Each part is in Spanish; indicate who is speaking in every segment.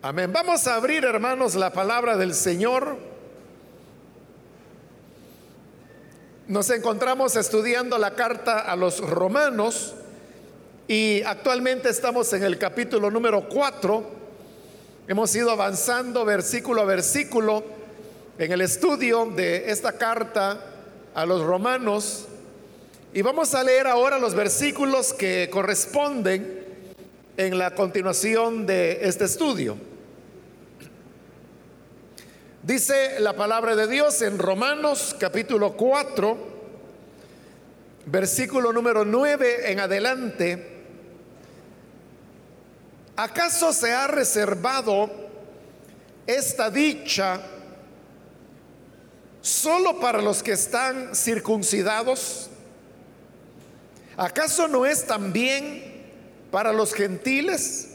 Speaker 1: Amén. Vamos a abrir, hermanos, la palabra del Señor. Nos encontramos estudiando la carta a los romanos y actualmente estamos en el capítulo número 4. Hemos ido avanzando versículo a versículo en el estudio de esta carta a los romanos y vamos a leer ahora los versículos que corresponden en la continuación de este estudio. Dice la palabra de Dios en Romanos capítulo 4, versículo número 9 en adelante. ¿Acaso se ha reservado esta dicha solo para los que están circuncidados? ¿Acaso no es también para los gentiles.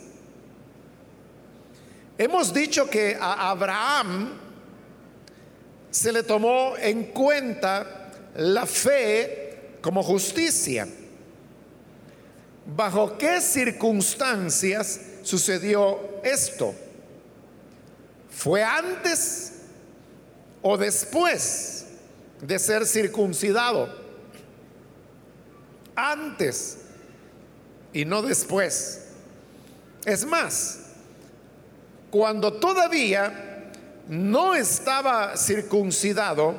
Speaker 1: Hemos dicho que a Abraham se le tomó en cuenta la fe como justicia. ¿Bajo qué circunstancias sucedió esto? ¿Fue antes o después de ser circuncidado? Antes y no después. Es más, cuando todavía no estaba circuncidado,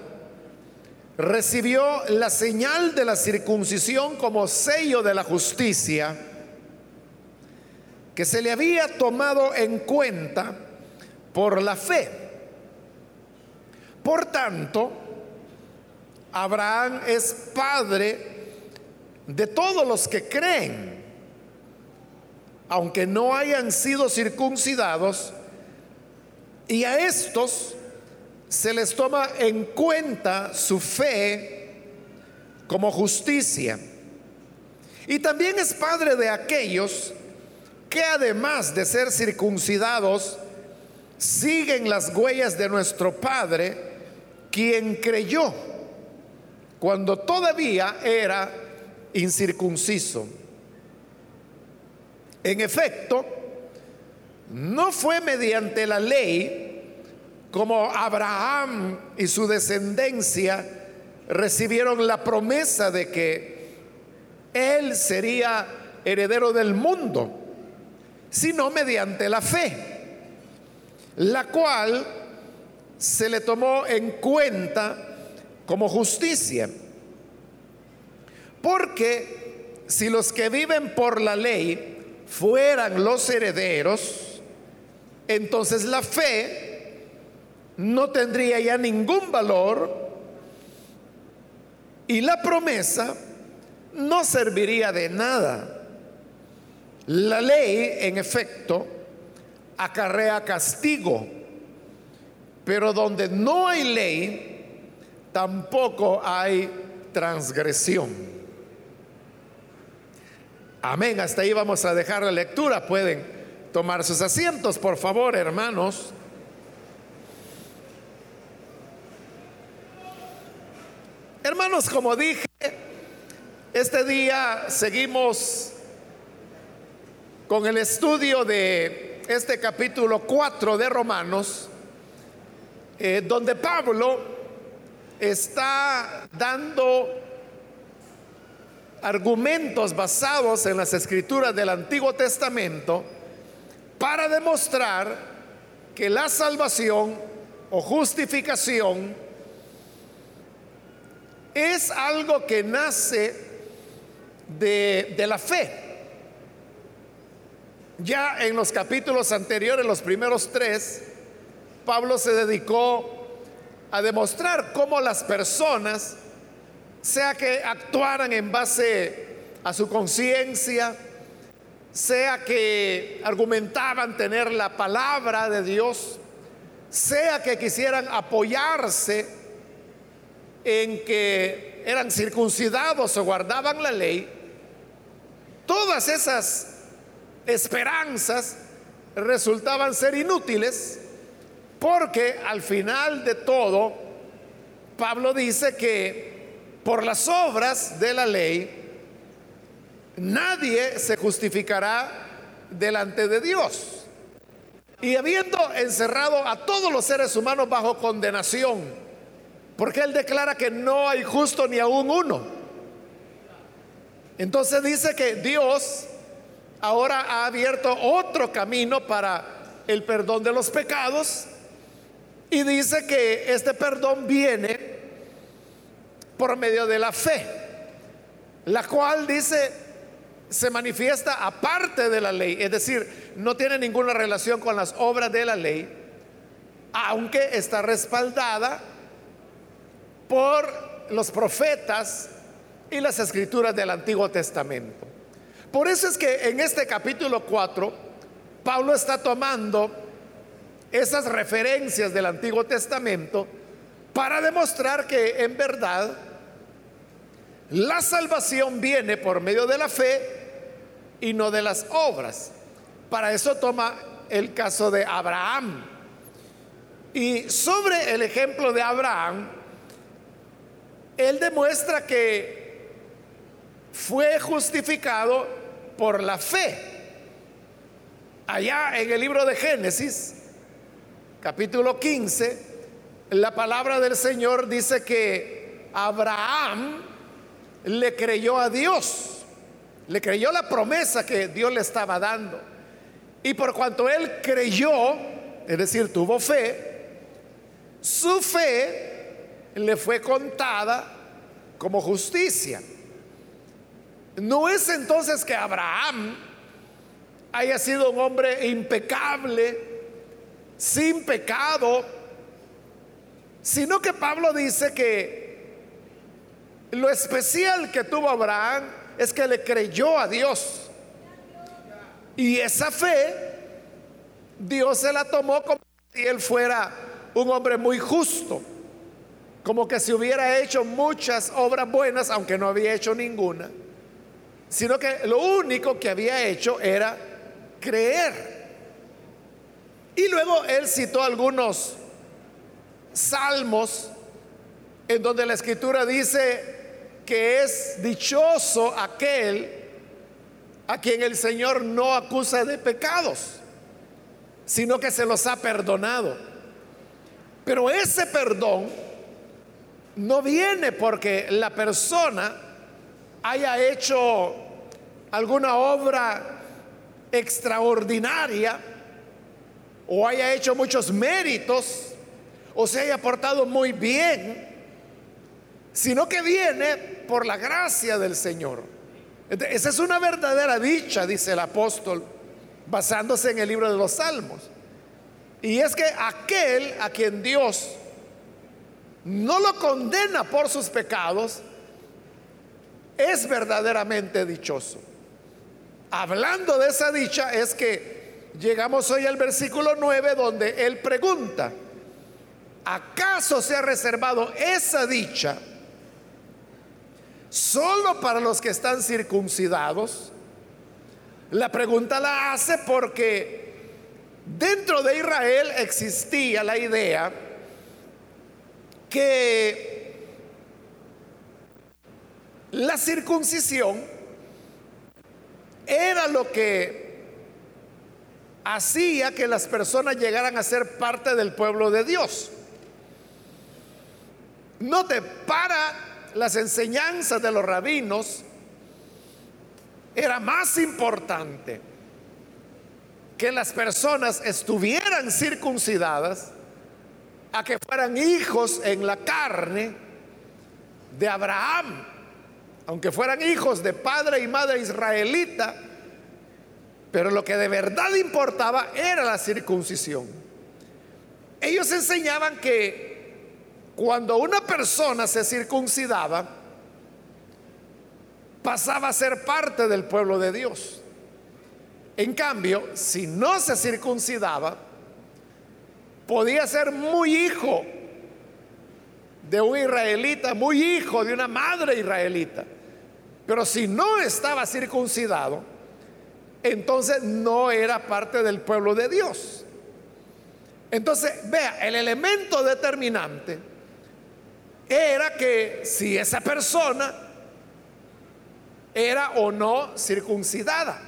Speaker 1: recibió la señal de la circuncisión como sello de la justicia que se le había tomado en cuenta por la fe. Por tanto, Abraham es padre de todos los que creen aunque no hayan sido circuncidados, y a estos se les toma en cuenta su fe como justicia. Y también es padre de aquellos que además de ser circuncidados, siguen las huellas de nuestro Padre, quien creyó cuando todavía era incircunciso. En efecto, no fue mediante la ley como Abraham y su descendencia recibieron la promesa de que él sería heredero del mundo, sino mediante la fe, la cual se le tomó en cuenta como justicia. Porque si los que viven por la ley fueran los herederos, entonces la fe no tendría ya ningún valor y la promesa no serviría de nada. La ley, en efecto, acarrea castigo, pero donde no hay ley, tampoco hay transgresión. Amén. Hasta ahí vamos a dejar la lectura. Pueden tomar sus asientos, por favor, hermanos. Hermanos, como dije, este día seguimos con el estudio de este capítulo 4 de Romanos, eh, donde Pablo está dando argumentos basados en las escrituras del Antiguo Testamento para demostrar que la salvación o justificación es algo que nace de, de la fe. Ya en los capítulos anteriores, los primeros tres, Pablo se dedicó a demostrar cómo las personas sea que actuaran en base a su conciencia, sea que argumentaban tener la palabra de Dios, sea que quisieran apoyarse en que eran circuncidados o guardaban la ley, todas esas esperanzas resultaban ser inútiles porque al final de todo, Pablo dice que por las obras de la ley, nadie se justificará delante de Dios. y habiendo encerrado a todos los seres humanos bajo condenación, porque Él declara que no hay justo ni aún uno. Entonces dice que Dios ahora ha abierto otro camino para el perdón de los pecados y dice que este perdón viene por medio de la fe, la cual dice se manifiesta aparte de la ley, es decir, no tiene ninguna relación con las obras de la ley, aunque está respaldada por los profetas y las escrituras del Antiguo Testamento. Por eso es que en este capítulo 4, Pablo está tomando esas referencias del Antiguo Testamento para demostrar que en verdad la salvación viene por medio de la fe y no de las obras. Para eso toma el caso de Abraham. Y sobre el ejemplo de Abraham, él demuestra que fue justificado por la fe. Allá en el libro de Génesis, capítulo 15, la palabra del Señor dice que Abraham le creyó a Dios le creyó la promesa que Dios le estaba dando. Y por cuanto él creyó, es decir, tuvo fe, su fe le fue contada como justicia. No es entonces que Abraham haya sido un hombre impecable, sin pecado, sino que Pablo dice que lo especial que tuvo Abraham es que le creyó a Dios. Y esa fe, Dios se la tomó como si él fuera un hombre muy justo, como que si hubiera hecho muchas obras buenas, aunque no había hecho ninguna, sino que lo único que había hecho era creer. Y luego él citó algunos salmos en donde la escritura dice, que es dichoso aquel a quien el Señor no acusa de pecados, sino que se los ha perdonado. Pero ese perdón no viene porque la persona haya hecho alguna obra extraordinaria o haya hecho muchos méritos o se haya portado muy bien sino que viene por la gracia del Señor. Esa es una verdadera dicha, dice el apóstol, basándose en el libro de los Salmos. Y es que aquel a quien Dios no lo condena por sus pecados, es verdaderamente dichoso. Hablando de esa dicha es que llegamos hoy al versículo 9 donde él pregunta, ¿acaso se ha reservado esa dicha? solo para los que están circuncidados? La pregunta la hace porque dentro de Israel existía la idea que la circuncisión era lo que hacía que las personas llegaran a ser parte del pueblo de Dios. No te para las enseñanzas de los rabinos, era más importante que las personas estuvieran circuncidadas a que fueran hijos en la carne de Abraham, aunque fueran hijos de padre y madre israelita, pero lo que de verdad importaba era la circuncisión. Ellos enseñaban que cuando una persona se circuncidaba, pasaba a ser parte del pueblo de Dios. En cambio, si no se circuncidaba, podía ser muy hijo de un israelita, muy hijo de una madre israelita. Pero si no estaba circuncidado, entonces no era parte del pueblo de Dios. Entonces, vea, el elemento determinante era que si esa persona era o no circuncidada.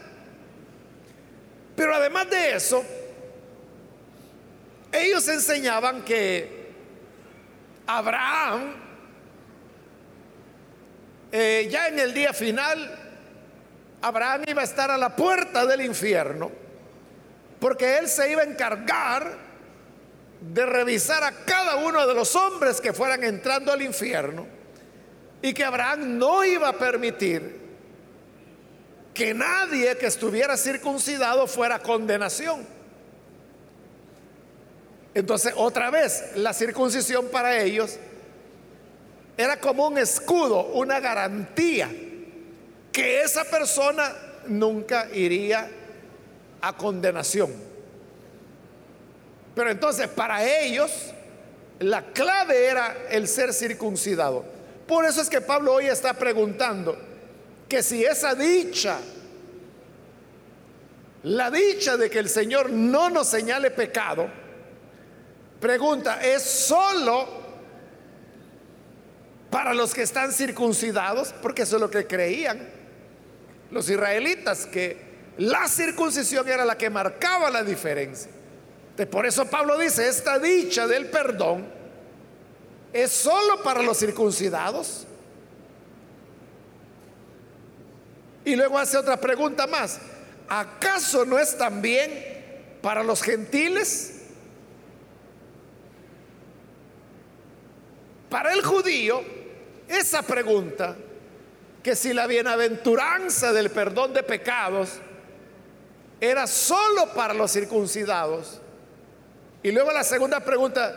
Speaker 1: Pero además de eso, ellos enseñaban que Abraham, eh, ya en el día final, Abraham iba a estar a la puerta del infierno, porque él se iba a encargar de revisar a cada uno de los hombres que fueran entrando al infierno y que Abraham no iba a permitir que nadie que estuviera circuncidado fuera condenación. Entonces, otra vez, la circuncisión para ellos era como un escudo, una garantía que esa persona nunca iría a condenación. Pero entonces, para ellos, la clave era el ser circuncidado. Por eso es que Pablo hoy está preguntando que si esa dicha, la dicha de que el Señor no nos señale pecado, Pregunta, ¿es solo para los que están circuncidados? Porque eso es lo que creían los israelitas, que la circuncisión era la que marcaba la diferencia. Por eso Pablo dice, esta dicha del perdón es solo para los circuncidados. Y luego hace otra pregunta más. ¿Acaso no es también para los gentiles? Para el judío, esa pregunta, que si la bienaventuranza del perdón de pecados era solo para los circuncidados, y luego la segunda pregunta,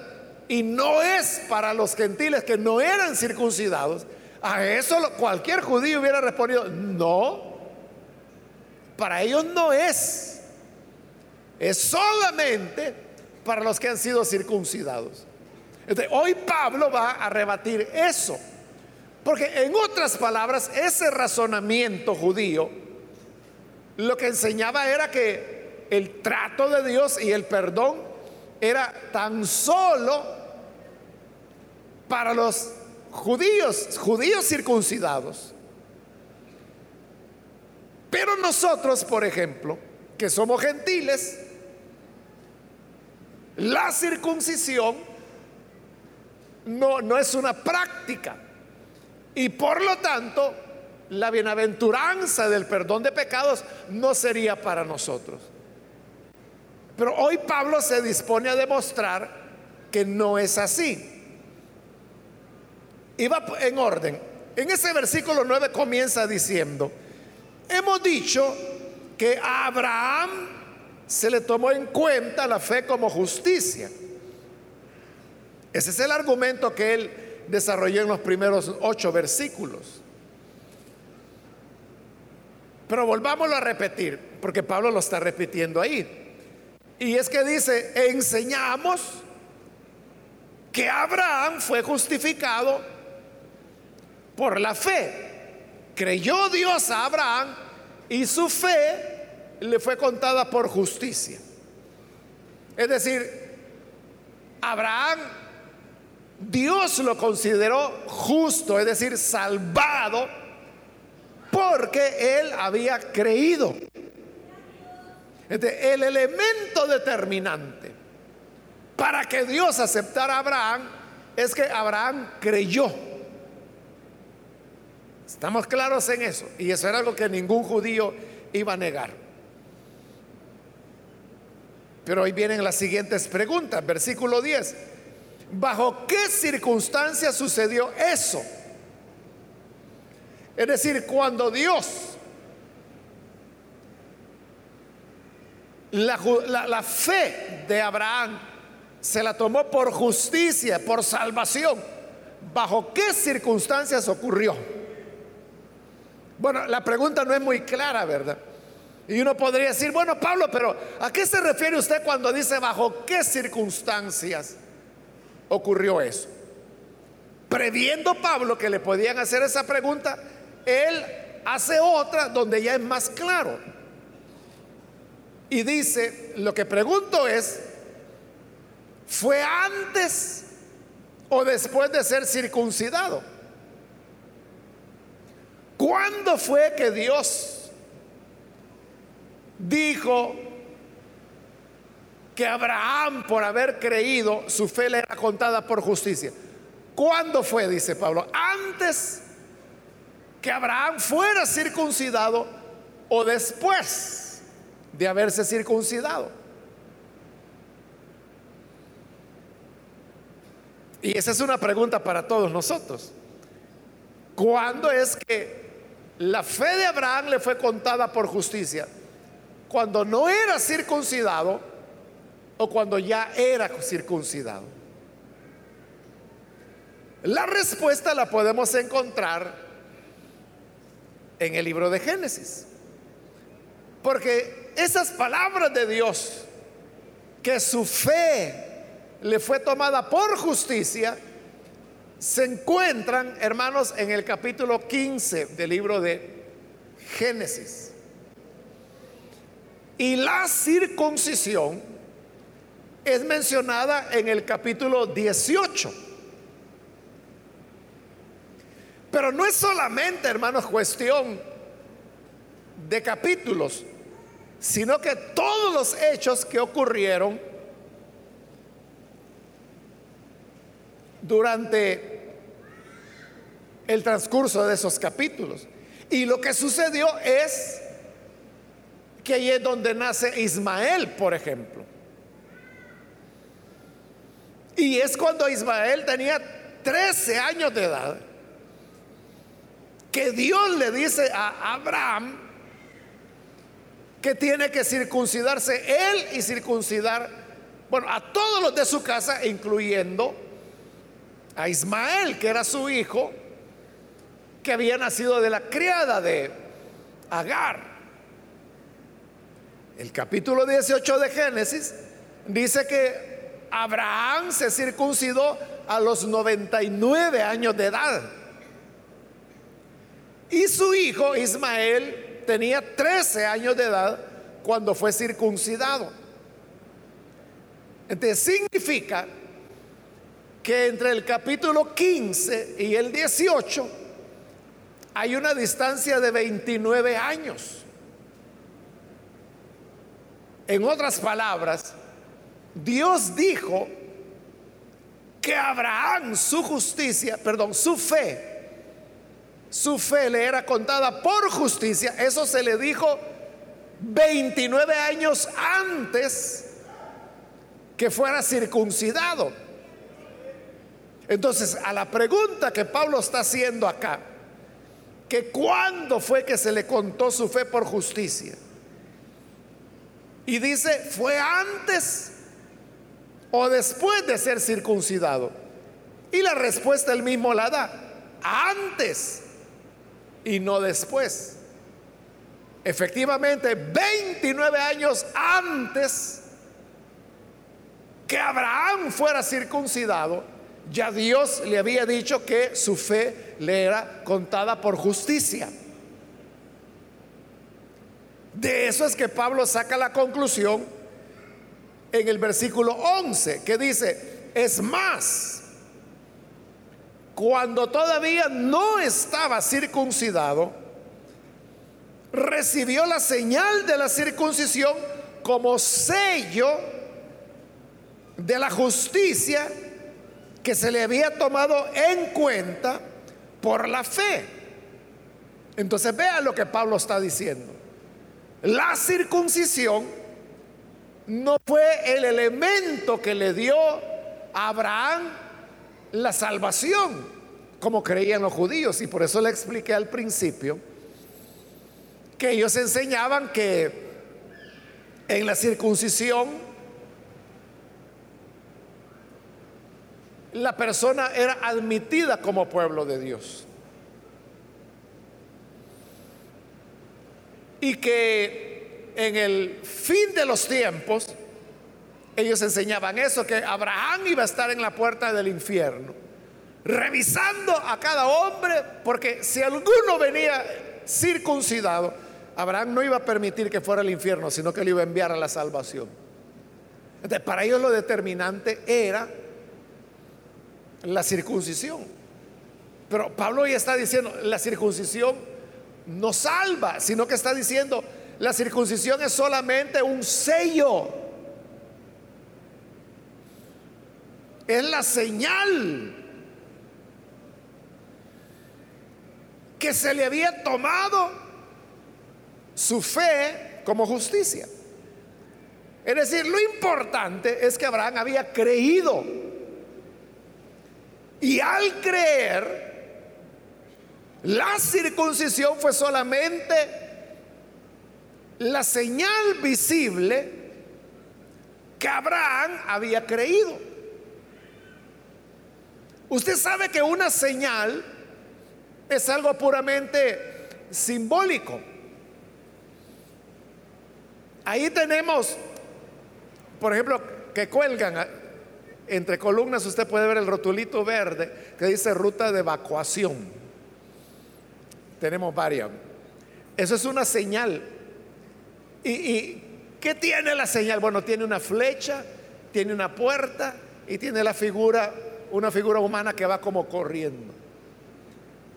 Speaker 1: y no es para los gentiles que no eran circuncidados, a eso cualquier judío hubiera respondido, no, para ellos no es, es solamente para los que han sido circuncidados. Hoy Pablo va a rebatir eso. Porque en otras palabras, ese razonamiento judío lo que enseñaba era que el trato de Dios y el perdón era tan solo para los judíos, judíos circuncidados. Pero nosotros, por ejemplo, que somos gentiles, la circuncisión no, no es una práctica. Y por lo tanto, la bienaventuranza del perdón de pecados no sería para nosotros. Pero hoy Pablo se dispone a demostrar que no es así. Y va en orden. En ese versículo 9 comienza diciendo, hemos dicho que a Abraham se le tomó en cuenta la fe como justicia. Ese es el argumento que él desarrolló en los primeros ocho versículos. Pero volvámoslo a repetir, porque Pablo lo está repitiendo ahí. Y es que dice, enseñamos que Abraham fue justificado por la fe. Creyó Dios a Abraham y su fe le fue contada por justicia. Es decir, Abraham Dios lo consideró justo, es decir, salvado, porque él había creído. El elemento determinante para que Dios aceptara a Abraham es que Abraham creyó. Estamos claros en eso. Y eso era algo que ningún judío iba a negar. Pero hoy vienen las siguientes preguntas. Versículo 10. ¿Bajo qué circunstancias sucedió eso? Es decir, cuando Dios, la, fe de Abraham se la tomó por justicia, por salvación, ¿bajo qué circunstancias ocurrió? Bueno, la pregunta no es muy clara, ¿verdad? Y uno podría decir, bueno, Pablo, pero ¿a qué se refiere usted cuando dice bajo qué circunstancias? ocurrió eso. Previendo Pablo que le podían hacer esa pregunta, él hace otra donde ya es más claro. Y dice, lo que pregunto es, ¿fue antes o después de ser circuncidado? ¿Cuándo fue que Dios dijo que Abraham, por haber creído, su fe le era contada por justicia. ¿Cuándo fue? Dice Pablo. Antes que Abraham fuera circuncidado o después de haberse circuncidado. Y esa es una pregunta para todos nosotros. ¿Cuándo es que la fe de Abraham le fue contada por justicia? ¿Cuando no era circuncidado o cuando ya era circuncidado? La respuesta la podemos encontrar en el libro de Génesis. Porque esas palabras de Dios, que su fe le fue tomada por justicia, se encuentran, hermanos, en el capítulo 15 del libro de Génesis. Y la circuncisión es mencionada en el capítulo 18. Pero no es solamente, hermanos, cuestión de capítulos, sino que todos los hechos que ocurrieron durante el transcurso de esos capítulos. Y lo que sucedió es que ahí es donde nace Ismael, por ejemplo. Y es cuando Ismael tenía 13 años de edad que Dios le dice a Abraham que tiene que circuncidarse él y circuncidar, bueno, a todos los de su casa, incluyendo a Ismael, que era su hijo, que había nacido de la criada de Agar. El capítulo 18 de Génesis dice que Abraham se circuncidó a los 99 años de edad. Y su hijo Ismael tenía 13 años de edad cuando fue circuncidado. Entonces significa que entre el capítulo 15 y el 18 hay una distancia de 29 años. En otras palabras, Dios dijo que Abraham, su justicia, perdón, su fe, su fe le era contada por justicia. Eso se le dijo 29 años antes que fuera circuncidado. Entonces, a la pregunta que Pablo está haciendo acá, que cuándo fue que se le contó su fe por justicia, y dice, ¿fue antes o después de ser circuncidado? Y la respuesta él mismo la da, antes y no después. Efectivamente, 29 años antes que Abraham fuera circuncidado, ya Dios le había dicho que su fe le era contada por justicia. De eso es que Pablo saca la conclusión en el versículo 11, que dice, es más, cuando todavía no estaba circuncidado, recibió la señal de la circuncisión como sello de la justicia que se le había tomado en cuenta por la fe. Entonces vea lo que Pablo está diciendo. La circuncisión no fue el elemento que le dio a Abraham la salvación, como creían los judíos. Y por eso le expliqué al principio que ellos enseñaban que en la circuncisión la persona era admitida como pueblo de Dios. Y que en el fin de los tiempos, ellos enseñaban eso, que Abraham iba a estar en la puerta del infierno, revisando a cada hombre, porque si alguno venía circuncidado, Abraham no iba a permitir que fuera al infierno, sino que le iba a enviar a la salvación. Entonces, para ellos lo determinante era la circuncisión. Pero Pablo ya está diciendo, la circuncisión no salva, sino que está diciendo, la circuncisión es solamente un sello es la señal que se le había tomado su fe como justicia. Es decir, lo importante es que Abraham había creído. Y al creer, la circuncisión fue solamente la señal visible que Abraham había creído. Usted sabe que una señal es algo puramente simbólico. Ahí tenemos, por ejemplo, que cuelgan entre columnas, usted puede ver el rotulito verde que dice ruta de evacuación. Tenemos varias. Eso es una señal. ¿Y, y qué tiene la señal? Bueno, tiene una flecha, tiene una puerta y tiene la figura, una figura humana que va como corriendo.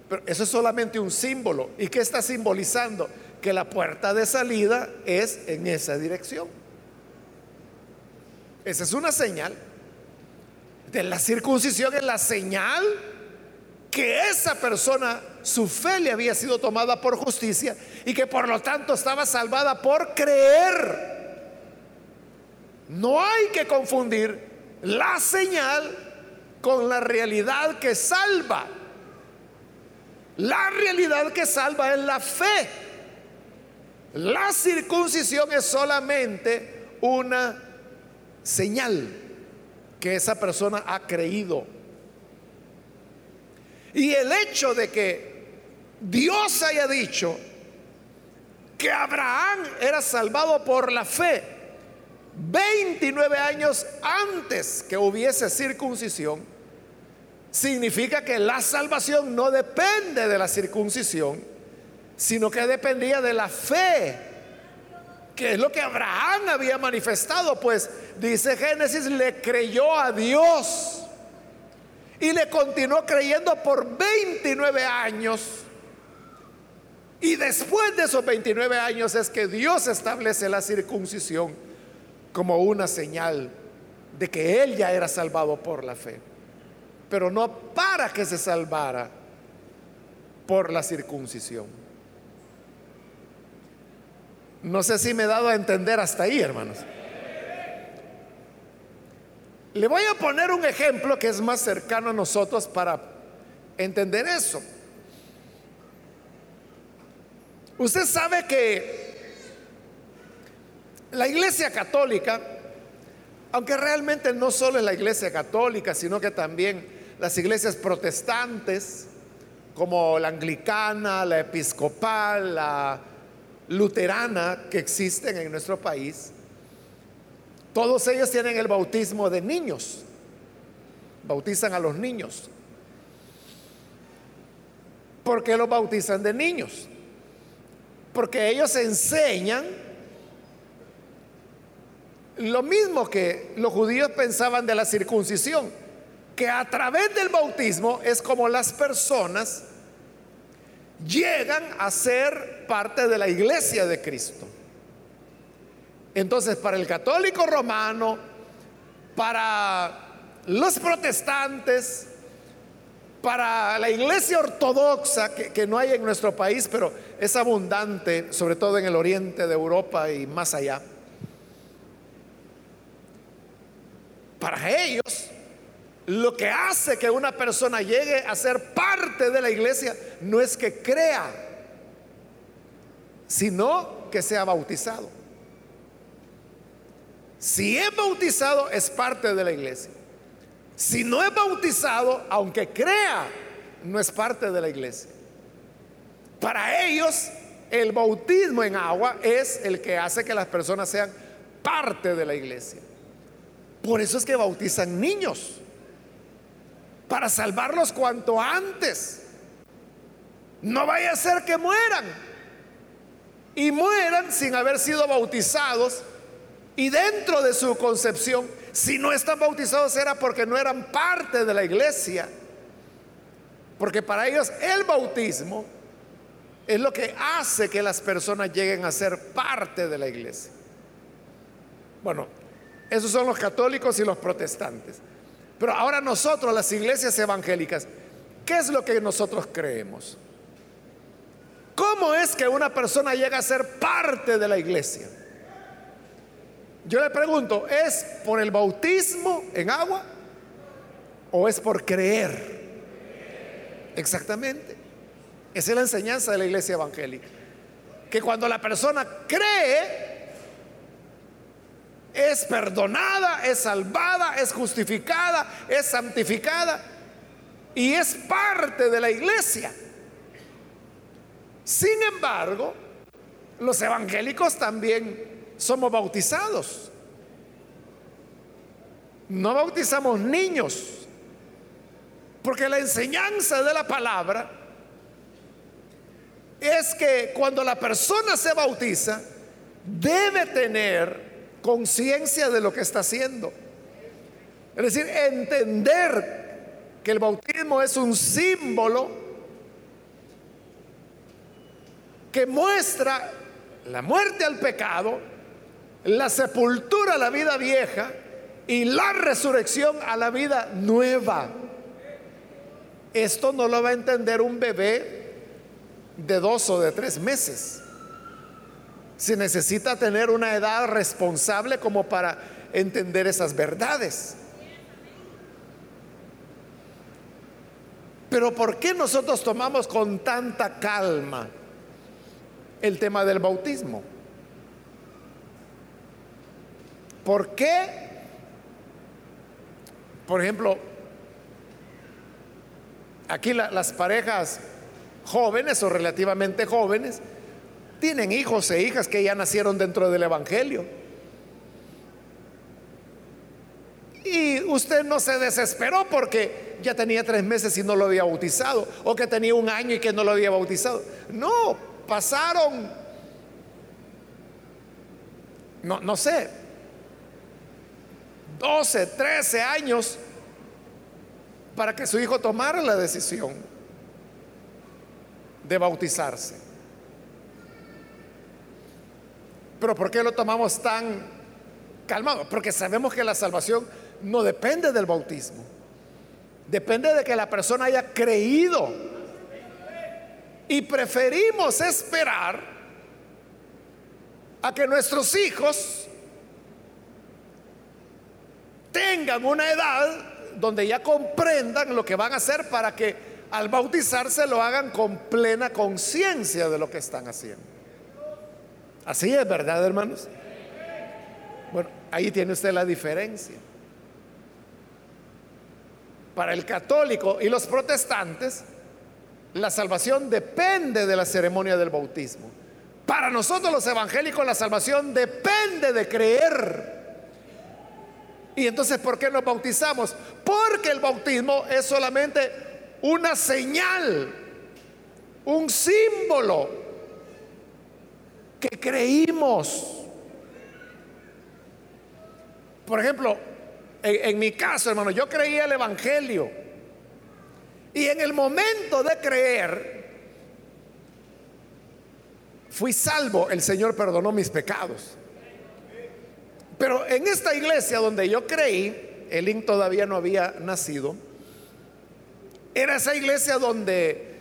Speaker 1: Pero eso es solamente un símbolo. ¿Y qué está simbolizando? Que la puerta de salida es en esa dirección. Esa es una señal. De la circuncisión es la señal que esa persona, su fe le había sido tomada por justicia y que por lo tanto estaba salvada por creer. No hay que confundir la señal con la realidad que salva. La realidad que salva es la fe. La circuncisión es solamente una señal que esa persona ha creído. Y el hecho de que Dios haya dicho que Abraham era salvado por la fe 29 años antes que hubiese circuncisión, significa que la salvación no depende de la circuncisión, sino que dependía de la fe, que es lo que Abraham había manifestado, pues dice Génesis, le creyó a Dios y le continuó creyendo por 29 años. Y después de esos 29 años es que Dios establece la circuncisión como una señal de que él ya era salvado por la fe pero no para que se salvara por la circuncisión. No sé si me he dado a entender hasta ahí, hermanos. Le voy a poner un ejemplo que es más cercano a nosotros para entender eso. Usted sabe que la Iglesia Católica, aunque realmente no solo es la Iglesia Católica, sino que también las iglesias protestantes, como la anglicana, la episcopal, la luterana que existen en nuestro país, todos ellos tienen el bautismo de niños, bautizan a los niños. ¿Por qué los bautizan de niños? Porque ellos enseñan lo mismo que los judíos pensaban de la circuncisión que a través del bautismo es como las personas llegan a ser parte de la iglesia de Cristo. Entonces, para el católico romano, para los protestantes, para la iglesia ortodoxa, que, que, no hay en nuestro país, pero es abundante, sobre todo en el oriente de Europa y más allá, para ellos lo que hace que una persona llegue a ser parte de la iglesia no es que crea, sino que sea bautizado. Si es bautizado, es parte de la iglesia. Si no es bautizado, aunque crea, no es parte de la iglesia. Para ellos, el bautismo en agua es el que hace que las personas sean parte de la iglesia. Por eso es que bautizan niños para salvarlos cuanto antes. No vaya a ser que mueran. Y mueran sin haber sido bautizados. Y dentro de su concepción, si no están bautizados era porque no eran parte de la iglesia. Porque para ellos el bautismo es lo que hace que las personas lleguen a ser parte de la iglesia. Bueno, esos son los católicos y los protestantes. Pero ahora nosotros, las iglesias evangélicas, ¿qué es lo que nosotros creemos? ¿Cómo es que una persona llega a ser parte de la iglesia? Yo le pregunto, ¿es por el bautismo en agua o es por creer? Exactamente. Esa es la enseñanza de la iglesia evangélica. Que cuando la persona cree, es perdonada, es salvada, es justificada, es santificada y es parte de la iglesia. Sin embargo, los evangélicos también somos bautizados. No bautizamos niños, porque la enseñanza de la palabra es que cuando la persona se bautiza, debe tener conciencia de lo que está haciendo. Es decir, entender que el bautismo es un símbolo que muestra la muerte al pecado, la sepultura a la vida vieja y la resurrección a la vida nueva. Esto no lo va a entender un bebé de dos o de tres meses. Si necesita tener una edad responsable como para entender esas verdades. Pero ¿por qué nosotros tomamos con tanta calma el tema del bautismo? ¿Por qué? Por ejemplo, aquí las parejas jóvenes o relativamente jóvenes tienen hijos e hijas que ya nacieron dentro del Evangelio. Y usted no se desesperó porque ya tenía tres meses y no lo había bautizado, o que tenía un año y que no lo había bautizado. No, pasaron, no, no sé, 12, 13 años para que su hijo tomara la decisión de bautizarse. Pero ¿por qué lo tomamos tan calmado? Porque sabemos que la salvación no depende del bautismo. Depende de que la persona haya creído. Y preferimos esperar a que nuestros hijos tengan una edad donde ya comprendan lo que van a hacer para que al bautizarse lo hagan con plena conciencia de lo que están haciendo. Así es, ¿verdad, hermanos? Bueno, ahí tiene usted la diferencia. Para el católico y los protestantes, la salvación depende de la ceremonia del bautismo. Para nosotros los evangélicos la salvación depende de creer. Y entonces, ¿por qué nos bautizamos? Porque el bautismo es solamente una señal, un símbolo que creímos. Por ejemplo, en, mi caso, hermano, yo creía el Evangelio. Y en el momento de creer, fui salvo. El Señor perdonó mis pecados. Pero en esta iglesia donde yo creí, Elín todavía no había nacido, era esa iglesia donde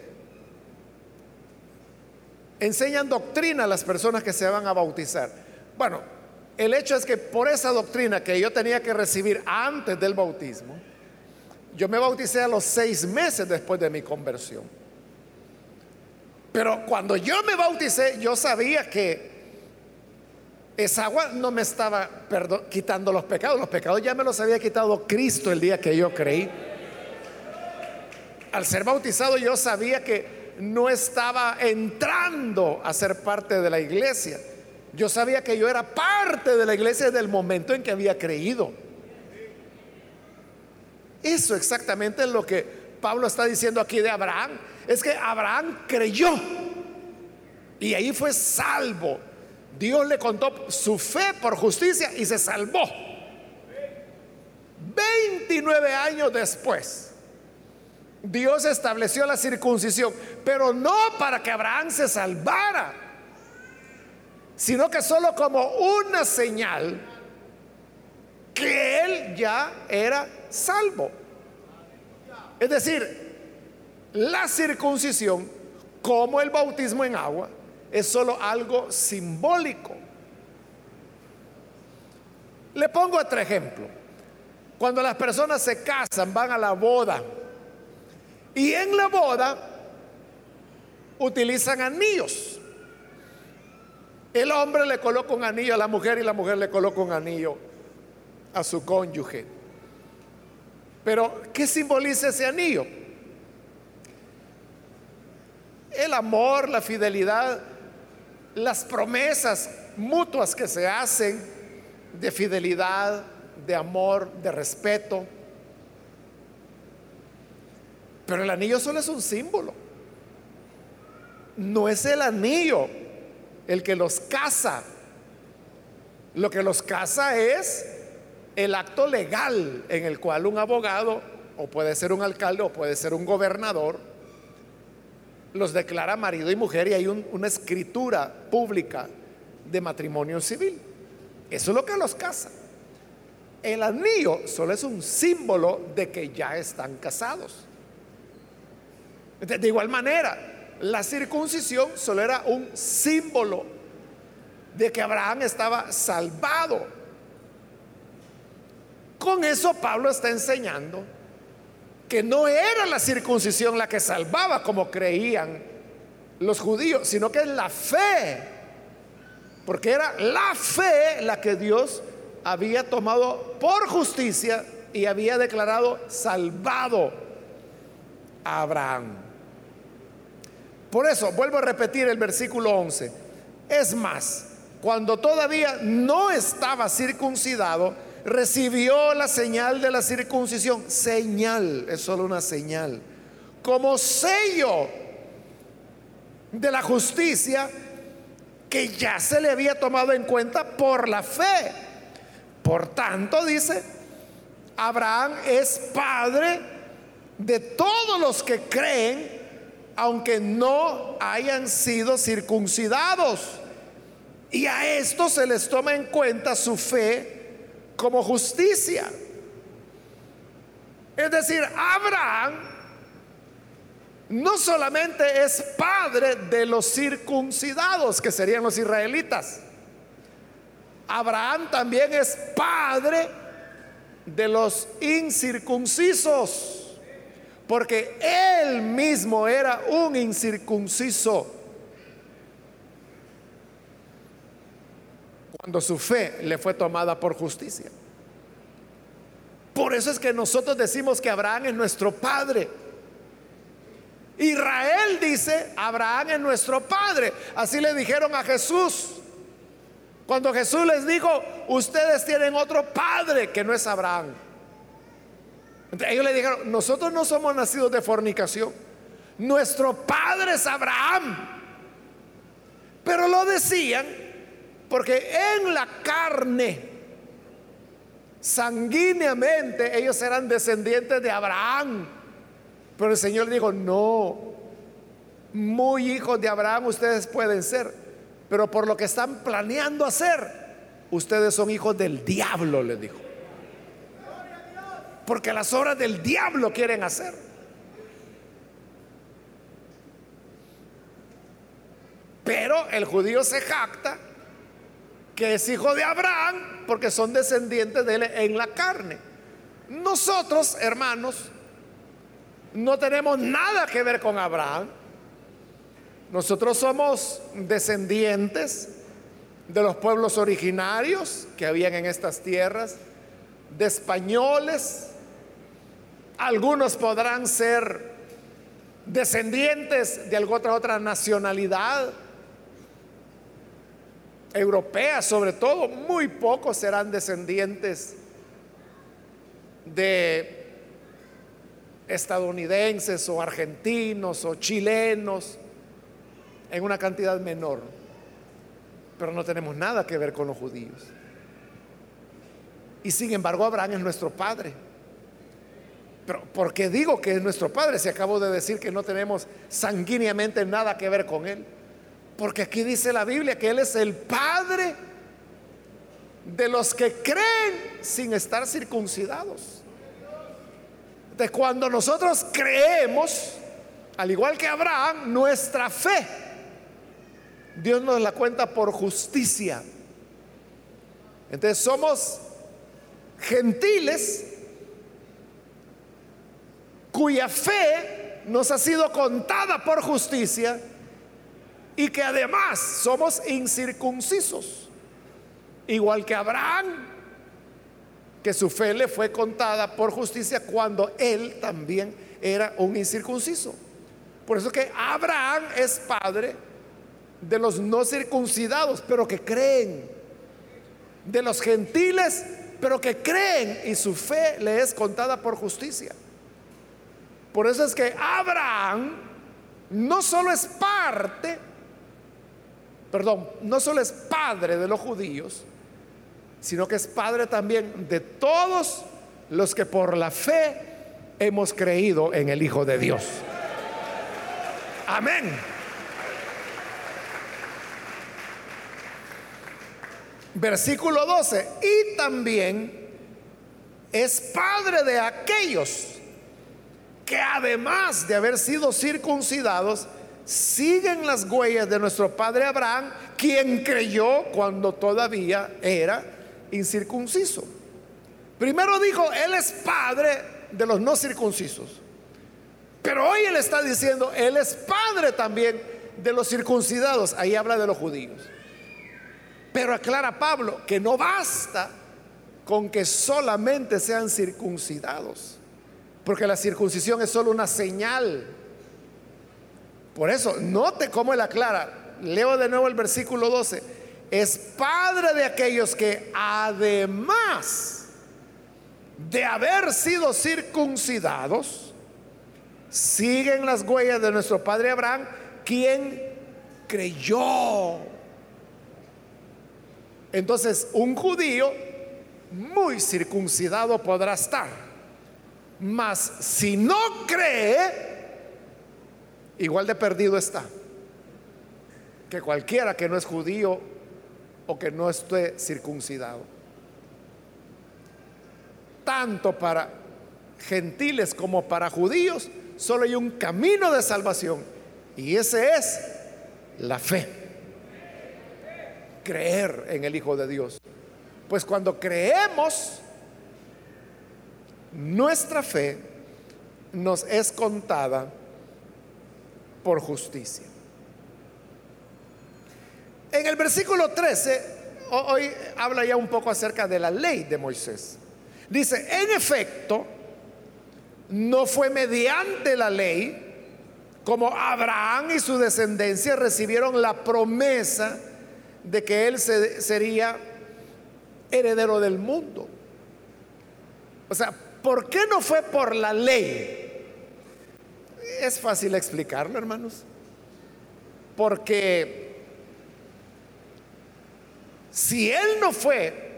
Speaker 1: enseñan doctrina a las personas que se van a bautizar. Bueno, el hecho es que por esa doctrina que yo tenía que recibir antes del bautismo, yo me bauticé a los seis meses después de mi conversión. Pero cuando yo me bauticé, yo sabía que esa agua no me estaba quitando los pecados. Los pecados ya me los había quitado Cristo el día que yo creí. Al ser bautizado yo sabía que no estaba entrando a ser parte de la iglesia yo sabía que yo era parte de la iglesia desde el momento en que había creído. Eso exactamente es lo que Pablo está diciendo aquí de Abraham. Es que Abraham creyó y ahí fue salvo. Dios le contó su fe por justicia y se salvó. 29 años después, Dios estableció la circuncisión, pero no para que Abraham se salvara sino que solo como una señal que él ya era salvo. Es decir, la circuncisión, como el bautismo en agua, es solo algo simbólico. Le pongo otro ejemplo. Cuando las personas se casan, van a la boda, y en la boda utilizan anillos. El hombre le coloca un anillo a la mujer y la mujer le coloca un anillo a su cónyuge. Pero, ¿qué simboliza ese anillo? El amor, la fidelidad, las promesas mutuas que se hacen de fidelidad, de amor, de respeto. Pero el anillo solo es un símbolo. No es el anillo el que los casa. Lo que los casa es el acto legal en el cual un abogado, o puede ser un alcalde, o puede ser un gobernador, los declara marido y mujer y hay una escritura pública de matrimonio civil. Eso es lo que los casa. El anillo solo es un símbolo de que ya están casados. De igual manera, la circuncisión solo era un símbolo de que Abraham estaba salvado. Con eso Pablo está enseñando que no era la circuncisión la que salvaba como creían los judíos, sino que es la fe. Porque era la fe la que Dios había tomado por justicia y había declarado salvado a Abraham. Por eso, vuelvo a repetir el versículo 11. Es más, cuando todavía no estaba circuncidado, recibió la señal de la circuncisión. Señal, es solo una señal. Como sello de la justicia que ya se le había tomado en cuenta por la fe. Por tanto, dice, Abraham es padre de todos los que creen aunque no hayan sido circuncidados. Y a esto se les toma en cuenta su fe como justicia. Es decir, Abraham no solamente es padre de los circuncidados, que serían los israelitas, Abraham también es padre de los incircuncisos porque él mismo era un incircunciso. Cuando su fe le fue tomada por justicia. Por eso es que nosotros decimos que Abraham es nuestro padre. Israel dice, Abraham es nuestro padre. Así le dijeron a Jesús. Cuando Jesús les dijo, ustedes tienen otro padre que no es Abraham ellos le dijeron, nosotros no somos nacidos de fornicación. Nuestro padre es Abraham. Pero lo decían porque en la carne, sanguíneamente, ellos eran descendientes de Abraham. Pero el Señor dijo, no, muy hijos de Abraham ustedes pueden ser. Pero por lo que están planeando hacer, ustedes son hijos del diablo, les dijo porque las obras del diablo quieren hacer. Pero el judío se jacta que es hijo de Abraham porque son descendientes de él en la carne. Nosotros, hermanos, no tenemos nada que ver con Abraham. Nosotros somos descendientes de los pueblos originarios que habían en estas tierras, de españoles, algunos podrán ser descendientes de alguna otra nacionalidad, europea sobre todo, muy pocos serán descendientes de estadounidenses o argentinos o chilenos en una cantidad menor. Pero no tenemos nada que ver con los judíos. Y sin embargo Abraham es nuestro padre. Pero ¿por qué digo que es nuestro Padre? Si acabo de decir que no tenemos sanguíneamente nada que ver con Él. Porque aquí dice la Biblia que Él es el Padre de los que creen sin estar circuncidados. De cuando nosotros creemos, al igual que Abraham, nuestra fe, Dios nos la cuenta por justicia. Entonces somos gentiles cuya fe nos ha sido contada por justicia y que además somos incircuncisos, igual que Abraham, que su fe le fue contada por justicia cuando él también era un incircunciso. Por eso que Abraham es padre de los no circuncidados, pero que creen, de los gentiles, pero que creen y su fe le es contada por justicia. Por eso es que Abraham no solo es parte, perdón, no solo es padre de los judíos, sino que es padre también de todos los que por la fe hemos creído en el Hijo de Dios. Amén. Versículo 12. Y también es padre de aquellos que además de haber sido circuncidados, siguen las huellas de nuestro padre Abraham, quien creyó cuando todavía era incircunciso. Primero dijo, Él es padre de los no circuncisos. Pero hoy Él está diciendo, Él es padre también de los circuncidados. Ahí habla de los judíos. Pero aclara Pablo que no basta con que solamente sean circuncidados. Porque la circuncisión es solo una señal. Por eso, note cómo él aclara. Leo de nuevo el versículo 12. Es padre de aquellos que además de haber sido circuncidados, siguen las huellas de nuestro padre Abraham, quien creyó. Entonces, un judío muy circuncidado podrá estar mas si no cree, igual de perdido está que cualquiera que no es judío o que no esté circuncidado. Tanto para gentiles como para judíos, solo hay un camino de salvación y ese es la fe. Creer en el Hijo de Dios. Pues cuando creemos, nuestra fe nos es contada por justicia. En el versículo 13, hoy habla ya un poco acerca de la ley de Moisés. Dice, en efecto, no fue mediante la ley como Abraham y su descendencia recibieron la promesa de que él sería heredero del mundo. O sea, ¿Por qué no fue por la ley? Es fácil explicarlo, hermanos. Porque si él no fue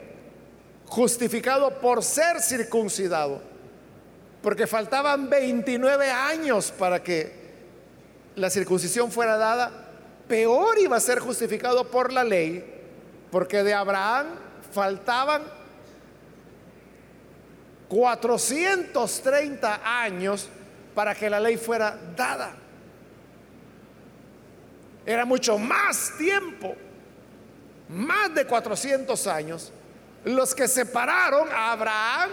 Speaker 1: justificado por ser circuncidado, porque faltaban 29 años para que la circuncisión fuera dada, peor iba a ser justificado por la ley, porque de Abraham faltaban 430 años para que la ley fuera dada. Era mucho más tiempo, más de 400 años, los que separaron a Abraham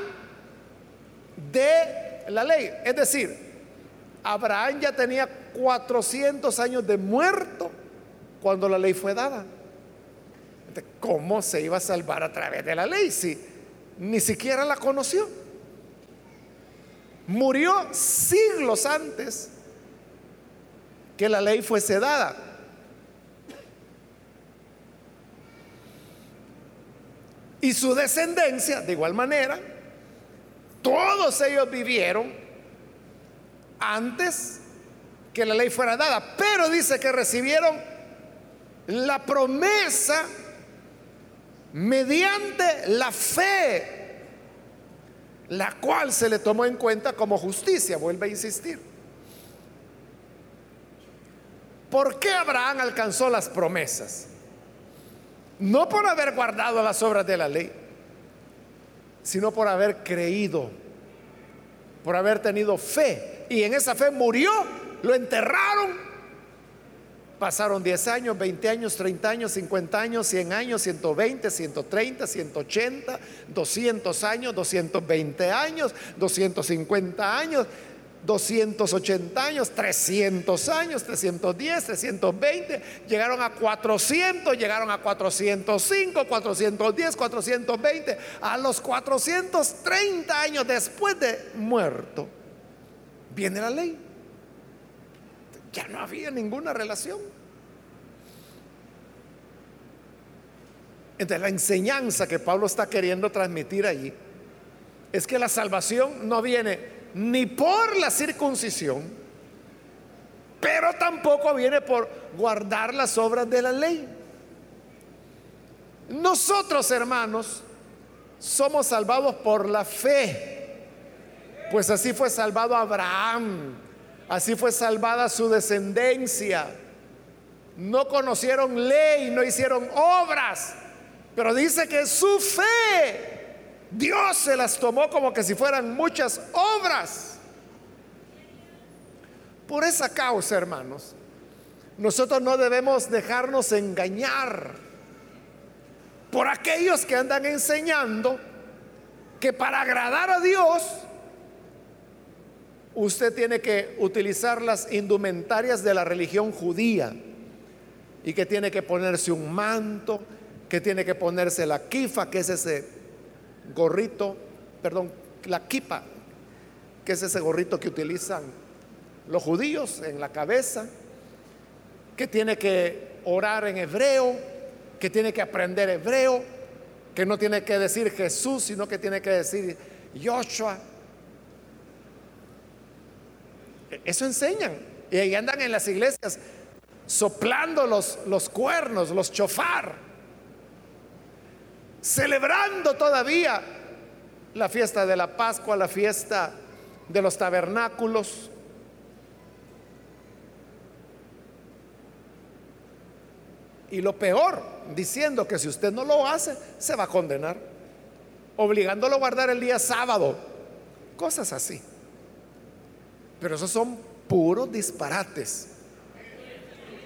Speaker 1: de la ley. Es decir, Abraham ya tenía 400 años de muerto cuando la ley fue dada. ¿Cómo se iba a salvar a través de la ley si ni siquiera la conoció? Murió siglos antes que la ley fuese dada. Y su descendencia, de igual manera, todos ellos vivieron antes que la ley fuera dada, pero dice que recibieron la promesa mediante la fe la cual se le tomó en cuenta como justicia, vuelve a insistir. ¿Por qué Abraham alcanzó las promesas? No por haber guardado las obras de la ley, sino por haber creído, por haber tenido fe. Y en esa fe murió, lo enterraron. Pasaron 10 años, 20 años, 30 años, 50 años, 100 años, 120, 130, 180, 200 años, 220 años, 250 años, 280 años, 300 años, 310, 320, llegaron a 400, llegaron a 405, 410, 420, a los 430 años después de muerto, viene la ley. Ya no había ninguna relación. Entonces la enseñanza que Pablo está queriendo transmitir allí es que la salvación no viene ni por la circuncisión, pero tampoco viene por guardar las obras de la ley. Nosotros, hermanos, somos salvados por la fe, pues así fue salvado Abraham, así fue salvada su descendencia. No conocieron ley, no hicieron obras, pero dice que su fe Dios se las tomó como que si fueran muchas obras. Por esa causa, hermanos, nosotros no debemos dejarnos engañar por aquellos que andan enseñando que para agradar a Dios usted tiene que utilizar las indumentarias de la religión judía y que tiene que ponerse un manto, que tiene que ponerse la kifa, que es ese gorrito, perdón, la kipa, que es ese gorrito que utilizan los judíos en la cabeza, que tiene que orar en hebreo, que tiene que aprender hebreo, que no tiene que decir Jesús, sino que tiene que decir Joshua. Eso enseñan. Y ahí andan en las iglesias soplando los, los cuernos, los chofar celebrando todavía la fiesta de la Pascua, la fiesta de los tabernáculos. Y lo peor, diciendo que si usted no lo hace, se va a condenar, obligándolo a guardar el día sábado, cosas así. Pero esos son puros disparates.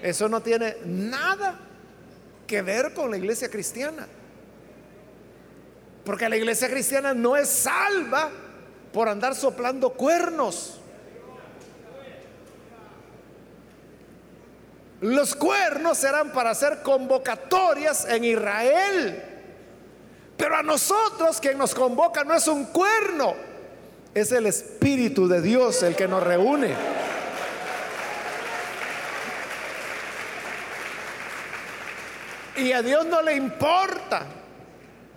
Speaker 1: Eso no tiene nada que ver con la iglesia cristiana. Porque la iglesia cristiana no es salva por andar soplando cuernos. Los cuernos serán para hacer convocatorias en Israel. Pero a nosotros quien nos convoca no es un cuerno, es el Espíritu de Dios el que nos reúne. Y a Dios no le importa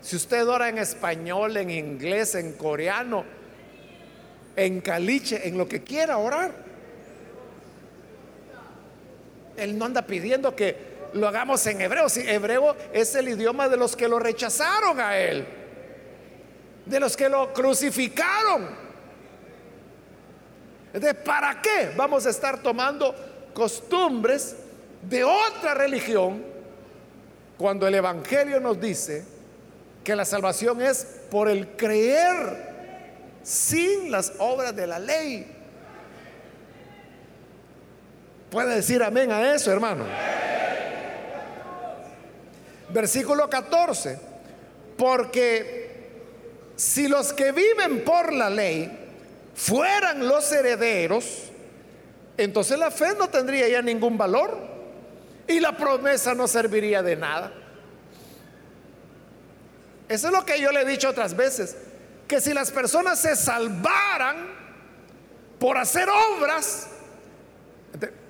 Speaker 1: si usted ora en español, en inglés, en coreano, en caliche, en lo que quiera orar. Él no anda pidiendo que lo hagamos en hebreo. Si hebreo es el idioma de los que lo rechazaron a él, de los que lo crucificaron. ¿De ¿para qué vamos a estar tomando costumbres de otra religión cuando el Evangelio nos dice que la salvación es por el creer sin las obras de la ley. Puede decir amén a eso, hermano. Versículo 14. Porque si los que viven por la ley fueran los herederos, entonces la fe no tendría ya ningún valor y la promesa no serviría de nada. Eso es lo que yo le he dicho otras veces, que si las personas se salvaran por hacer obras,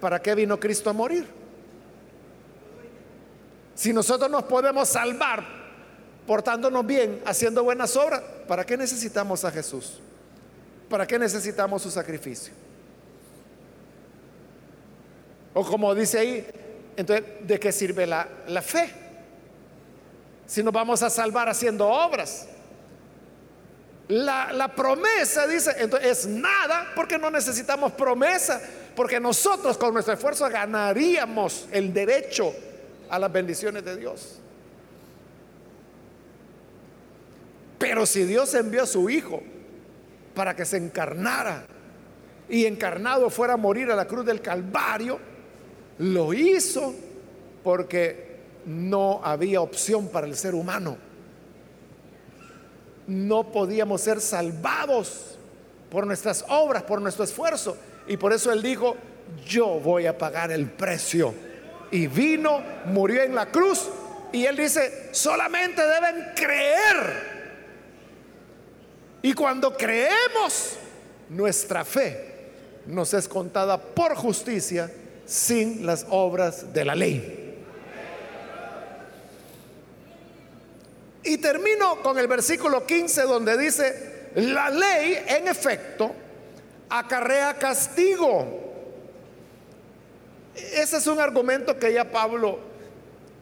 Speaker 1: ¿para qué vino Cristo a morir? Si nosotros nos podemos salvar portándonos bien, haciendo buenas obras, ¿para qué necesitamos a Jesús? ¿Para qué necesitamos su sacrificio? O como dice ahí, entonces, ¿de qué sirve la, la fe? si nos vamos a salvar haciendo obras. La, promesa, dice, entonces es nada porque no necesitamos promesa, porque nosotros con nuestro esfuerzo ganaríamos el derecho a las bendiciones de Dios. Pero si Dios envió a su Hijo para que se encarnara y encarnado fuera a morir a la cruz del Calvario, lo hizo porque no había opción para el ser humano. No podíamos ser salvados por nuestras obras, por nuestro esfuerzo. Y por eso Él dijo, yo voy a pagar el precio. Y vino, murió en la cruz. Y Él dice, solamente deben creer. Y cuando creemos, nuestra fe nos es contada por justicia sin las obras de la ley. Y termino con el versículo 15 donde dice, la ley en efecto acarrea castigo. Ese es un argumento que ya Pablo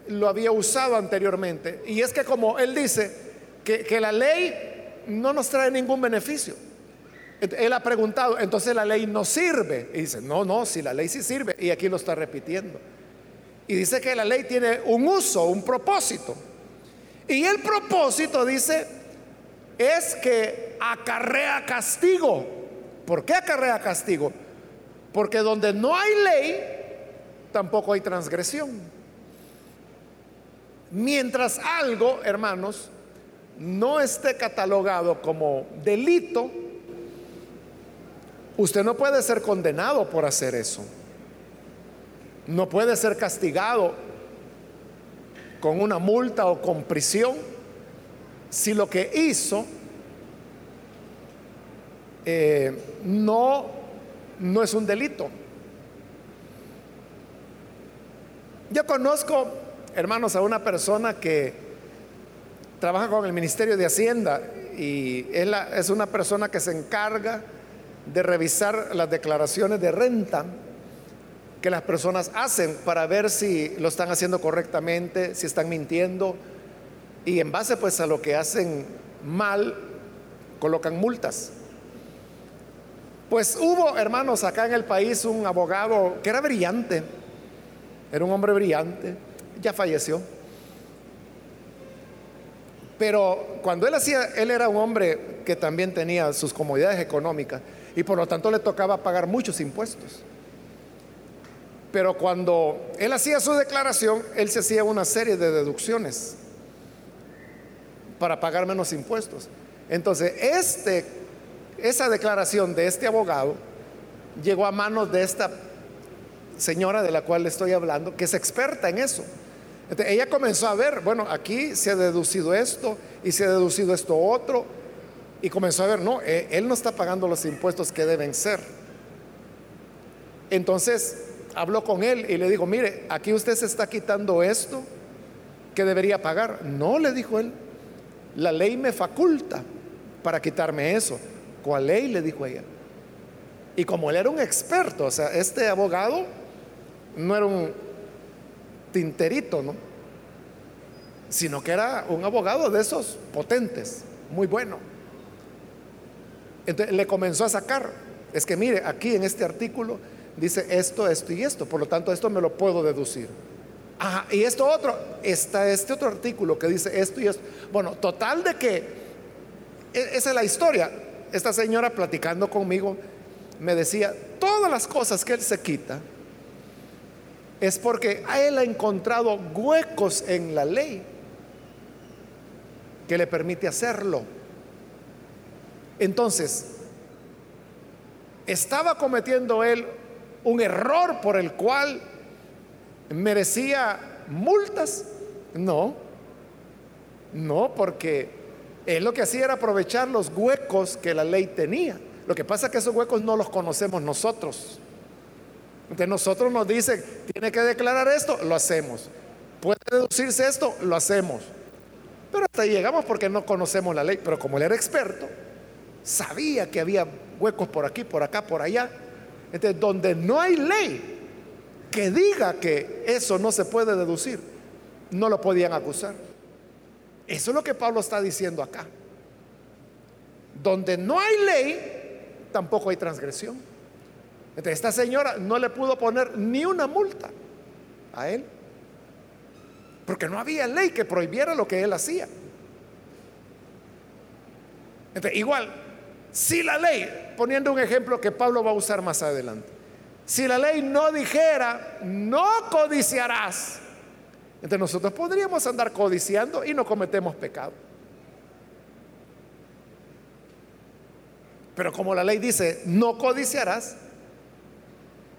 Speaker 1: lo había usado anteriormente. Y es que como él dice que, que la ley no nos trae ningún beneficio. Él ha preguntado, entonces la ley no sirve. Y dice, no, no, si la ley sí sirve. Y aquí lo está repitiendo. Y dice que la ley tiene un uso, un propósito. Y el propósito, dice, es que acarrea castigo. ¿Por qué acarrea castigo? Porque donde no hay ley, tampoco hay transgresión. Mientras algo, hermanos, no esté catalogado como delito, Usted no puede ser condenado por hacer eso. No puede ser castigado con una multa o con prisión si lo que hizo eh, no, no es un delito. Yo conozco, hermanos, a una persona que trabaja con el Ministerio de Hacienda y es una persona que se encarga de revisar las declaraciones de renta que las personas hacen para ver si lo están haciendo correctamente, si están mintiendo y en base pues a lo que hacen mal colocan multas. Pues hubo, hermanos, acá en el país un abogado que era brillante, era un hombre brillante, ya falleció. Pero cuando él hacía, él era un hombre que también tenía sus comodidades económicas y por lo tanto le tocaba pagar muchos impuestos. Pero cuando él hacía su declaración, él se hacía una serie de deducciones para pagar menos impuestos. Entonces, este, esa declaración de este abogado llegó a manos de esta señora de la cual le estoy hablando, que es experta en eso. Ella comenzó a ver, bueno, aquí se ha deducido esto y se ha deducido esto otro, y comenzó a ver, no, eh, él no está pagando los impuestos que deben ser. Entonces habló con él y le dijo, mire, aquí usted se está quitando esto que debería pagar. No, le dijo él, la ley me faculta para quitarme eso. ¿Cuál ley? Le dijo ella. Y como él era un experto, o sea, este abogado no era un tinterito, ¿no? Sino que era un abogado de esos potentes, muy bueno. Entonces le comenzó a sacar. Es que mire, aquí en este artículo dice esto, esto y esto. Por lo tanto, esto me lo puedo deducir. Ajá, y esto otro, está este otro artículo que dice esto y esto. Bueno, total de que e, esa es la historia. Esta señora platicando conmigo me decía, todas las cosas que él se quita es porque a él ha encontrado huecos en la ley que le permite hacerlo. Entonces, ¿estaba cometiendo él un error por el cual merecía multas? No, no, porque él lo que hacía era aprovechar los huecos que la ley tenía. Lo que pasa es que esos huecos no los conocemos nosotros. Entonces nosotros nos dice, tiene que declarar esto, lo hacemos. Puede deducirse esto, lo hacemos. Pero hasta ahí llegamos porque no conocemos la ley. Pero como él era experto, sabía que había huecos por aquí, por acá, por allá. Entonces, donde no hay ley que diga que eso no se puede deducir, no lo podían acusar. Eso es lo que Pablo está diciendo acá. Donde no hay ley, tampoco hay transgresión. Entonces, esta señora no le pudo poner ni una multa a él, porque no había ley que prohibiera lo que él hacía. igual, si la ley, poniendo un ejemplo que Pablo va a usar más adelante, si la ley no dijera, no codiciarás, entonces nosotros podríamos andar codiciando y no cometemos pecado. Pero como la ley dice, no codiciarás,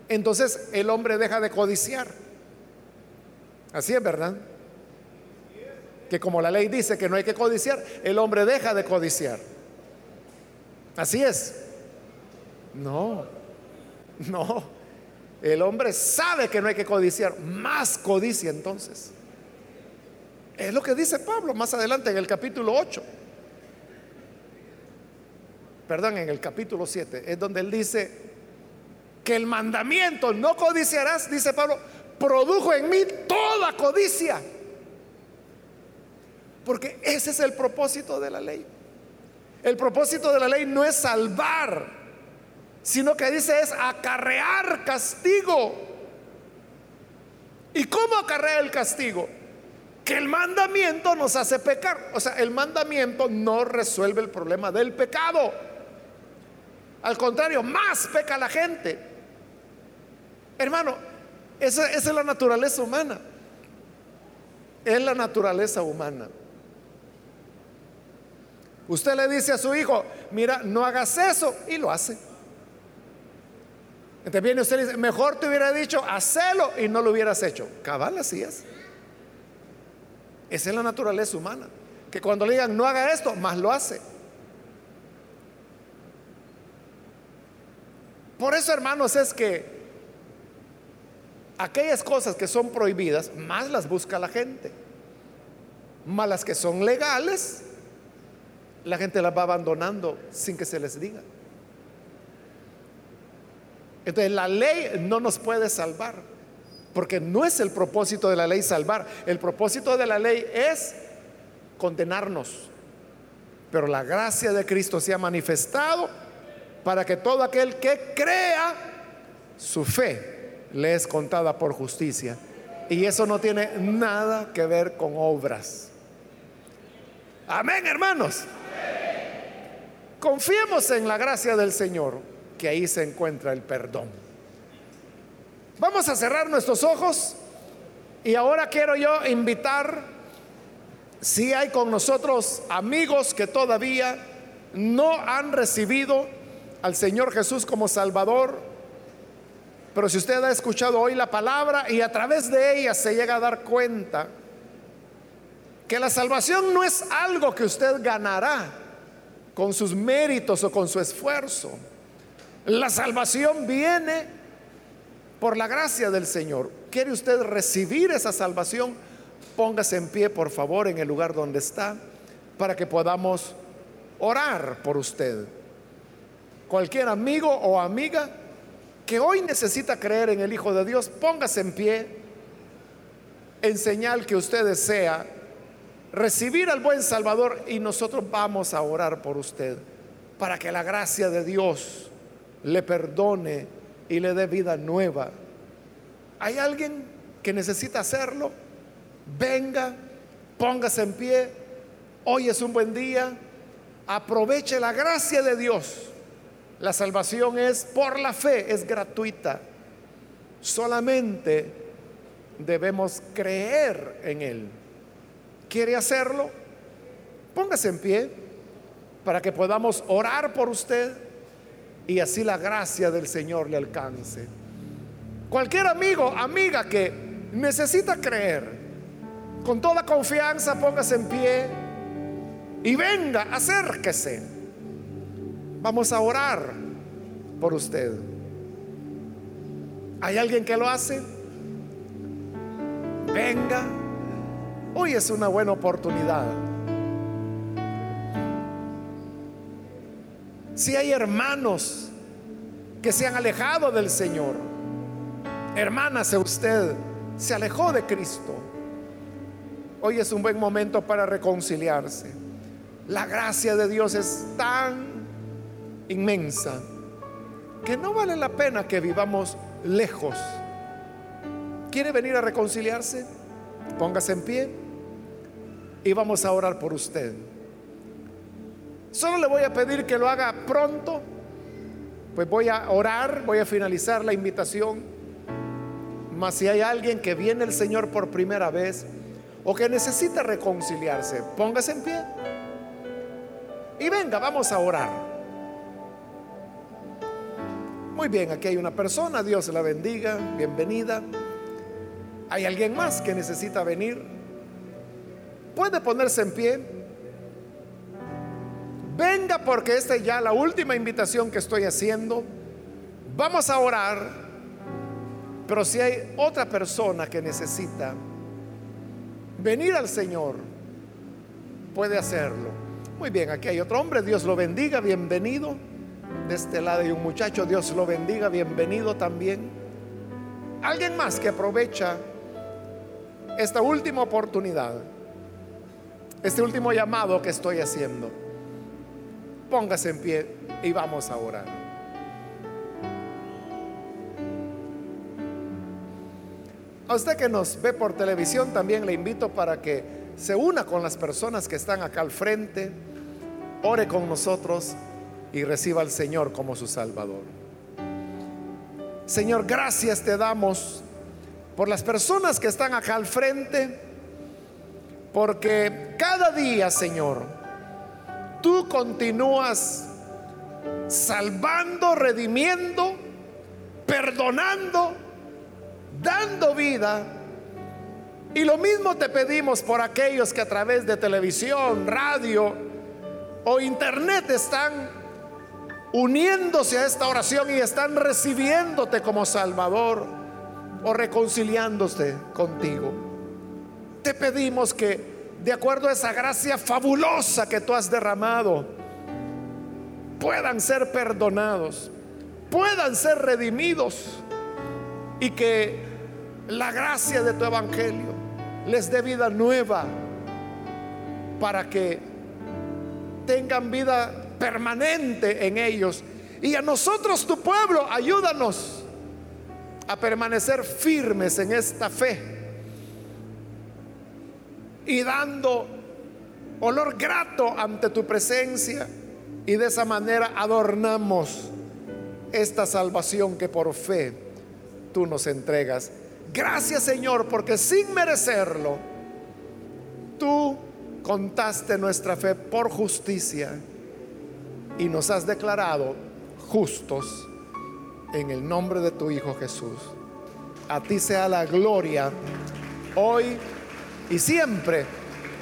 Speaker 1: entonces el hombre deja de codiciar. Así es, ¿verdad? Que como la ley dice que no hay que codiciar, el hombre deja de codiciar. Así es. No, no. El hombre sabe que no hay que codiciar, más codicia entonces. Es lo que dice Pablo más adelante en el capítulo 8. Perdón, en el capítulo 7, es donde él dice que el mandamiento no codiciarás, dice Pablo, produjo en mí toda codicia. Porque ese es el propósito de la ley. El propósito de la ley no es salvar, sino que dice es acarrear castigo. ¿Y cómo acarrea el castigo? Que el mandamiento nos hace pecar. O sea, el mandamiento no resuelve el problema del pecado. Al contrario, más peca la gente. Hermano, esa, es la naturaleza humana. Es la naturaleza humana. Usted le dice a su hijo, mira, no hagas eso, y lo hace. Entonces viene usted y dice, mejor te hubiera dicho, hacelo y no lo hubieras hecho. Cabal, así es. Esa es la naturaleza humana. Que cuando le digan, no haga esto, más lo hace. Por eso, hermanos, es que aquellas cosas que son prohibidas, más las busca la gente. Más las que son legales, la gente las va abandonando sin que se les diga. Entonces la ley no nos puede salvar, porque no es el propósito de la ley salvar. El propósito de la ley es condenarnos. Pero la gracia de Cristo se ha manifestado para que todo aquel que crea, su fe le es contada por justicia. Y eso no tiene nada que ver con obras. Amén, hermanos. Confiemos en la gracia del Señor, que ahí se encuentra el perdón. Vamos a cerrar nuestros ojos y ahora quiero yo invitar, si hay con nosotros amigos que todavía no han recibido al Señor Jesús como Salvador, pero si usted ha escuchado hoy la palabra y a través de ella se llega a dar cuenta que la salvación no es algo que usted ganará, con sus méritos o con su esfuerzo. La salvación viene por la gracia del Señor. ¿Quiere usted recibir esa salvación? Póngase en pie, por favor, en el lugar donde está, para que podamos orar por usted. Cualquier amigo o amiga que hoy necesita creer en el Hijo de Dios, póngase en pie en señal que usted desea recibir al buen Salvador y nosotros vamos a orar por usted para que la gracia de Dios le perdone y le dé vida nueva. ¿Hay alguien que necesita hacerlo? Venga, póngase en pie. Hoy es un buen día. Aproveche la gracia de Dios. La salvación es por la fe, es gratuita. Solamente debemos creer en Él quiere hacerlo, póngase en pie para que podamos orar por usted y así la gracia del Señor le alcance. Cualquier amigo, amiga que necesita creer, con toda confianza póngase en pie y venga, acérquese. Vamos a orar por usted. ¿Hay alguien que lo hace? Venga Hoy es una buena oportunidad. Si hay hermanos que se han alejado del Señor, hermanas, usted se alejó de Cristo. Hoy es un buen momento para reconciliarse. La gracia de Dios es tan inmensa que no vale la pena que vivamos lejos. ¿Quiere venir a reconciliarse? Póngase en pie y vamos a orar por usted. Solo le voy a pedir que lo haga pronto, pues voy a orar, voy a finalizar la invitación. Mas si hay alguien que viene el Señor por primera vez o que necesita reconciliarse, póngase en pie. Y venga, vamos a orar. Muy bien, aquí hay una persona, Dios la bendiga, bienvenida. ¿Hay alguien más que necesita venir? ¿Puede ponerse en pie? Venga porque esta es ya la última invitación que estoy haciendo. Vamos a orar, pero si hay otra persona que necesita venir al Señor, puede hacerlo. Muy bien, aquí hay otro hombre, Dios lo bendiga, bienvenido. De este lado hay un muchacho, Dios lo bendiga, bienvenido también. Alguien más que aprovecha esta última oportunidad, este último llamado que estoy haciendo. Póngase en pie y vamos a orar. A usted que nos ve por televisión también le invito para que se una con las personas que están acá al frente, ore con nosotros y reciba al Señor como su Salvador. Señor, gracias te damos por las personas que están acá al frente, porque cada día, Señor, tú continúas salvando, redimiendo, perdonando, dando vida. Y lo mismo te pedimos por aquellos que a través de televisión, radio o internet están uniéndose a esta oración y están recibiéndote como Salvador o reconciliándose contigo. Te pedimos que, de acuerdo a esa gracia fabulosa que tú has derramado, puedan ser perdonados, puedan ser redimidos y que la gracia de tu evangelio les dé vida nueva para que tengan vida permanente en ellos. Y a nosotros, tu pueblo, ayúdanos a permanecer firmes en esta fe y dando olor grato ante tu presencia y de esa manera adornamos esta salvación que por fe tú nos entregas. Gracias Señor porque sin merecerlo tú contaste nuestra fe por justicia y nos has declarado justos en el nombre de tu Hijo Jesús. A ti sea la gloria hoy y siempre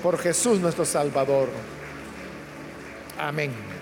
Speaker 1: por Jesús nuestro Salvador. Amén.